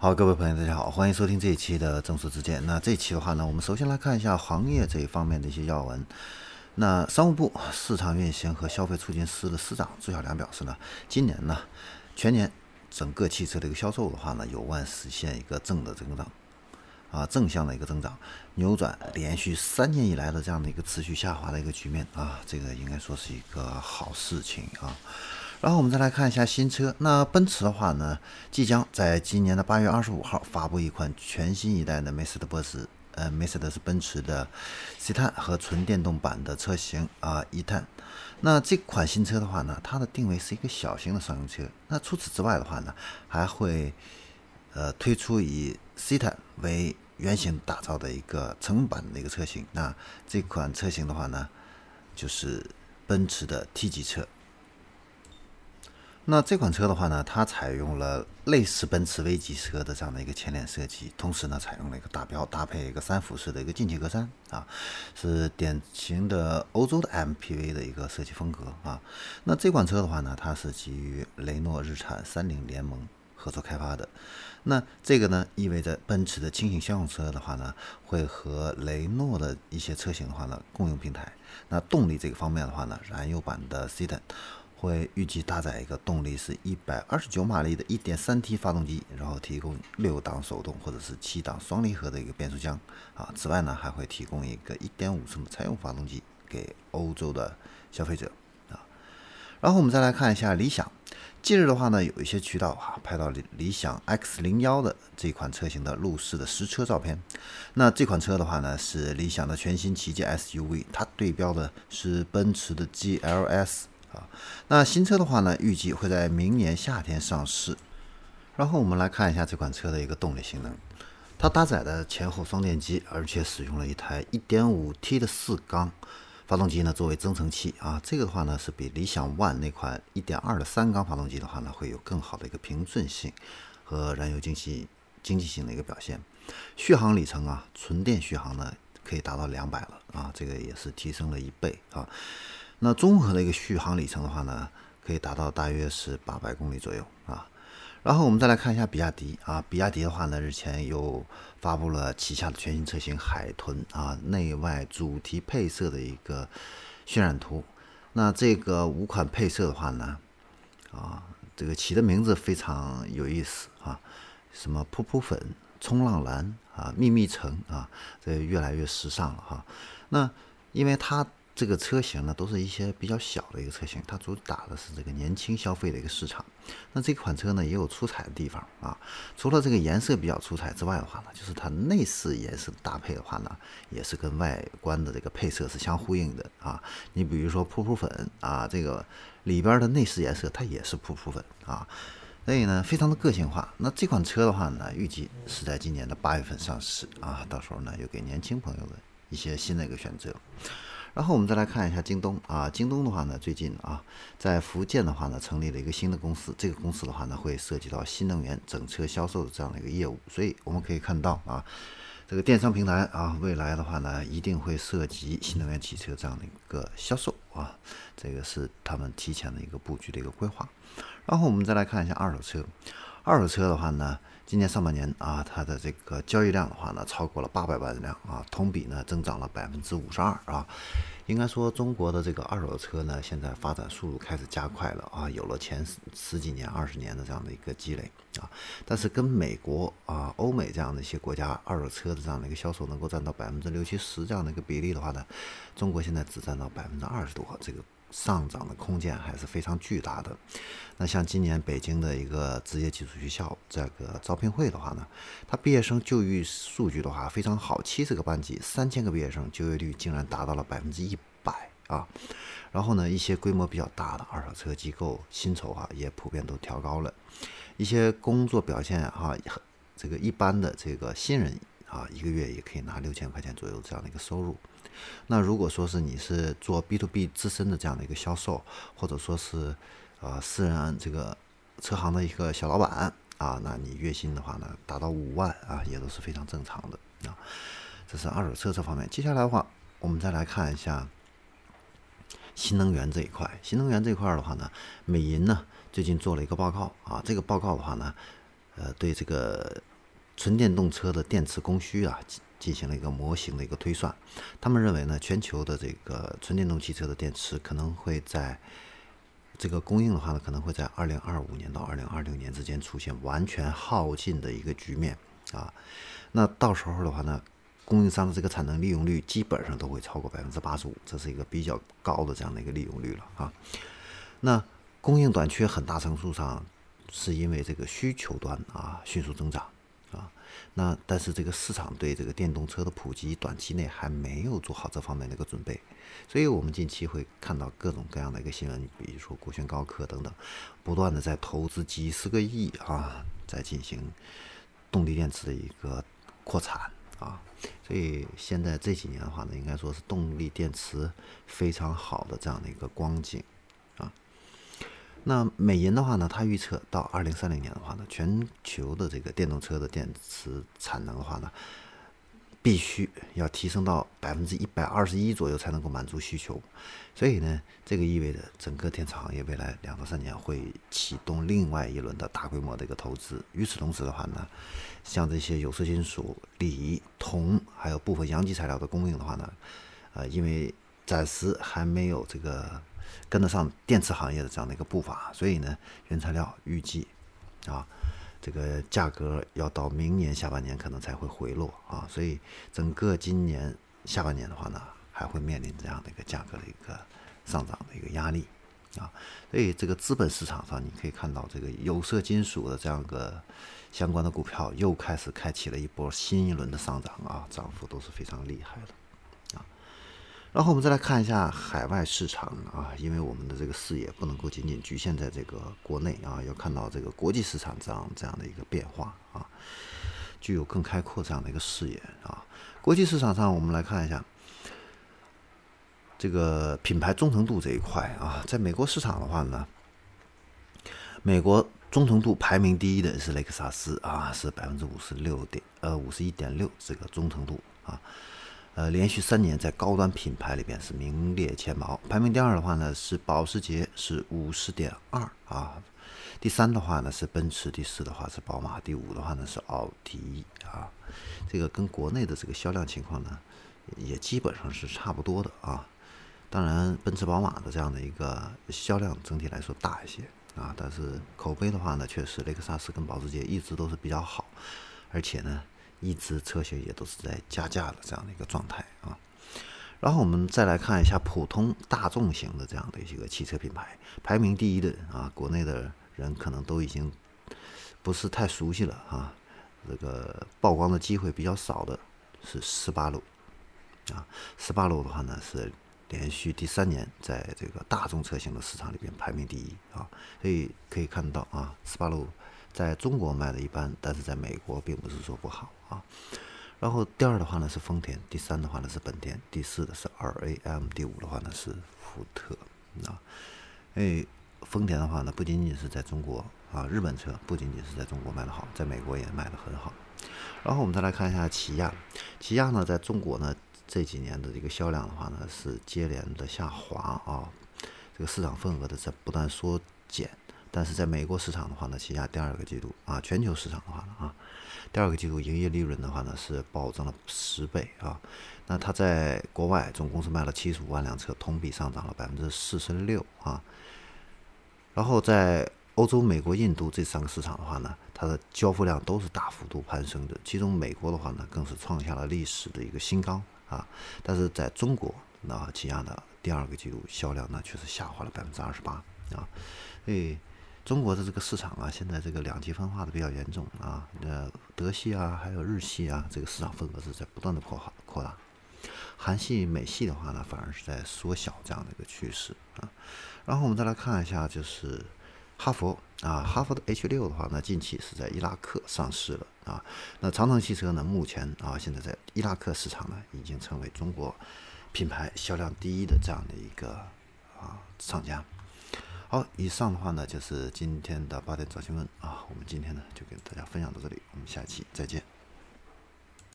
好，各位朋友，大家好，欢迎收听这一期的正说之见。那这期的话呢，我们首先来看一下行业这一方面的一些要闻。那商务部市场运行和消费促进司的司长朱晓良表示呢，今年呢全年整个汽车的一个销售的话呢，有望实现一个正的增长，啊正向的一个增长，扭转连续三年以来的这样的一个持续下滑的一个局面啊，这个应该说是一个好事情啊。然后我们再来看一下新车。那奔驰的话呢，即将在今年的八月二十五号发布一款全新一代的梅赛德斯，呃，梅赛德斯奔驰的 C 碳和纯电动版的车型啊，E 碳。那这款新车的话呢，它的定位是一个小型的商用车。那除此之外的话呢，还会呃推出以 C 碳为原型打造的一个乘用版的一个车型。那这款车型的话呢，就是奔驰的 T 级车。那这款车的话呢，它采用了类似奔驰 V 级车的这样的一个前脸设计，同时呢，采用了一个大标，搭配一个三辐式的一个进气格栅啊，是典型的欧洲的 MPV 的一个设计风格啊。那这款车的话呢，它是基于雷诺、日产、三菱联盟合作开发的。那这个呢，意味着奔驰的轻型商用车的话呢，会和雷诺的一些车型的话呢共用平台。那动力这个方面的话呢，燃油版的 Citan。会预计搭载一个动力是一百二十九马力的 1.3T 发动机，然后提供六档手动或者是七档双离合的一个变速箱啊。此外呢，还会提供一个1.5升的柴油发动机给欧洲的消费者啊。然后我们再来看一下理想，近日的话呢，有一些渠道啊拍到理理想 X01 的这款车型的路试的实车照片。那这款车的话呢，是理想的全新旗舰 SUV，它对标的是奔驰的 GLS。啊，那新车的话呢，预计会在明年夏天上市。然后我们来看一下这款车的一个动力性能，它搭载的前后双电机，而且使用了一台 1.5T 的四缸发动机呢作为增程器啊。这个的话呢是比理想 ONE 那款1.2的三缸发动机的话呢会有更好的一个平顺性和燃油经济经济性的一个表现。续航里程啊，纯电续航呢可以达到两百了啊，这个也是提升了一倍啊。那综合的一个续航里程的话呢，可以达到大约是八百公里左右啊。然后我们再来看一下比亚迪啊，比亚迪的话呢，日前又发布了旗下的全新车型海豚啊，内外主题配色的一个渲染图。那这个五款配色的话呢，啊，这个起的名字非常有意思啊，什么噗噗粉、冲浪蓝啊、秘密橙啊，这越来越时尚了哈。那因为它这个车型呢，都是一些比较小的一个车型，它主打的是这个年轻消费的一个市场。那这款车呢，也有出彩的地方啊。除了这个颜色比较出彩之外的话呢，就是它内饰颜色搭配的话呢，也是跟外观的这个配色是相呼应的啊。你比如说噗噗粉啊，这个里边的内饰颜色它也是噗噗粉啊，所以呢，非常的个性化。那这款车的话呢，预计是在今年的八月份上市啊，到时候呢，又给年轻朋友的一些新的一个选择。然后我们再来看一下京东啊，京东的话呢，最近啊，在福建的话呢，成立了一个新的公司，这个公司的话呢，会涉及到新能源整车销售的这样的一个业务，所以我们可以看到啊，这个电商平台啊，未来的话呢，一定会涉及新能源汽车这样的一个销售啊，这个是他们提前的一个布局的一个规划。然后我们再来看一下二手车，二手车的话呢。今年上半年啊，它的这个交易量的话呢，超过了八百万辆啊，同比呢增长了百分之五十二啊。应该说，中国的这个二手车呢，现在发展速度开始加快了啊，有了前十十几年、二十年的这样的一个积累啊。但是跟美国啊、欧美这样的一些国家二手车的这样的一个销售能够占到百分之六七十这样的一个比例的话呢，中国现在只占到百分之二十多这个。上涨的空间还是非常巨大的。那像今年北京的一个职业技术学校这个招聘会的话呢，它毕业生就业数据的话非常好，七十个班级，三千个毕业生，就业率竟然达到了百分之一百啊。然后呢，一些规模比较大的二手车机构薪酬啊也普遍都调高了，一些工作表现哈这个一般的这个新人啊，一个月也可以拿六千块钱左右这样的一个收入。那如果说是你是做 B to B 自身的这样的一个销售，或者说是呃私人这个车行的一个小老板啊，那你月薪的话呢，达到五万啊，也都是非常正常的啊。这是二手车这方面。接下来的话，我们再来看一下新能源这一块。新能源这一块的话呢，美银呢最近做了一个报告啊，这个报告的话呢。呃，对这个纯电动车的电池供需啊，进行了一个模型的一个推算。他们认为呢，全球的这个纯电动汽车的电池可能会在这个供应的话呢，可能会在二零二五年到二零二六年之间出现完全耗尽的一个局面啊。那到时候的话呢，供应商的这个产能利用率基本上都会超过百分之八十五，这是一个比较高的这样的一个利用率了啊。那供应短缺很大程度上是因为这个需求端啊迅速增长，那但是这个市场对这个电动车的普及短期内还没有做好这方面的一个准备，所以我们近期会看到各种各样的一个新闻，比如说国轩高科等等，不断的在投资几十个亿啊，在进行动力电池的一个扩产啊，所以现在这几年的话呢，应该说是动力电池非常好的这样的一个光景。那美银的话呢，它预测到二零三零年的话呢，全球的这个电动车的电池产能的话呢，必须要提升到百分之一百二十一左右才能够满足需求。所以呢，这个意味着整个电池行业未来两到三年会启动另外一轮的大规模的一个投资。与此同时的话呢，像这些有色金属、锂、铜，还有部分阳极材料的供应的话呢，呃，因为暂时还没有这个。跟得上电池行业的这样的一个步伐，所以呢，原材料预计啊，这个价格要到明年下半年可能才会回落啊，所以整个今年下半年的话呢，还会面临这样的一个价格的一个上涨的一个压力啊，所以这个资本市场上你可以看到，这个有色金属的这样一个相关的股票又开始开启了一波新一轮的上涨啊，涨幅都是非常厉害的。然后我们再来看一下海外市场啊，因为我们的这个视野不能够仅仅局限在这个国内啊，要看到这个国际市场这样这样的一个变化啊，具有更开阔这样的一个视野啊。国际市场上，我们来看一下这个品牌忠诚度这一块啊，在美国市场的话呢，美国忠诚度排名第一的是雷克萨斯啊，是百分之五十六点呃五十一点六这个忠诚度啊。呃，连续三年在高端品牌里边是名列前茅。排名第二的话呢是保时捷，是五十点二啊。第三的话呢是奔驰，第四的话是宝马，第五的话呢是奥迪啊。这个跟国内的这个销量情况呢也基本上是差不多的啊。当然，奔驰、宝马的这样的一个销量整体来说大一些啊，但是口碑的话呢，确实雷克萨斯跟保时捷一直都是比较好，而且呢。一直车型也都是在加价的这样的一个状态啊，然后我们再来看一下普通大众型的这样的一个汽车品牌，排名第一的啊，国内的人可能都已经不是太熟悉了啊，这个曝光的机会比较少的是斯巴鲁啊，斯巴鲁的话呢是连续第三年在这个大众车型的市场里边排名第一啊，所以可以看到啊，斯巴鲁。在中国卖的一般，但是在美国并不是说不好啊。然后第二的话呢是丰田，第三的话呢是本田，第四的是 RAM，第五的话呢是福特啊。哎，丰田的话呢不仅仅是在中国啊，日本车不仅仅是在中国卖的好，在美国也卖的很好。然后我们再来看一下起亚，起亚呢在中国呢这几年的这个销量的话呢是接连的下滑啊，这个市场份额的在不断缩减。但是在美国市场的话呢，起亚第二个季度啊，全球市场的话呢啊，第二个季度营业利润的话呢是暴增了十倍啊。那它在国外总共是卖了七十五万辆车，同比上涨了百分之四十六啊。然后在欧洲、美国、印度这三个市场的话呢，它的交付量都是大幅度攀升的，其中美国的话呢更是创下了历史的一个新高啊。但是在中国，那起亚的第二个季度销量呢却是下滑了百分之二十八啊，所以。中国的这个市场啊，现在这个两极分化的比较严重啊，呃，德系啊，还有日系啊，这个市场份额是在不断的扩扩大，韩系、美系的话呢，反而是在缩小这样的一个趋势啊。然后我们再来看一下，就是哈佛啊，哈佛的 H 六的话呢，近期是在伊拉克上市了啊。那长城汽车呢，目前啊，现在在伊拉克市场呢，已经成为中国品牌销量第一的这样的一个啊厂家。好，以上的话呢就是今天的八点早新闻啊，我们今天呢就跟大家分享到这里，我们下期再见。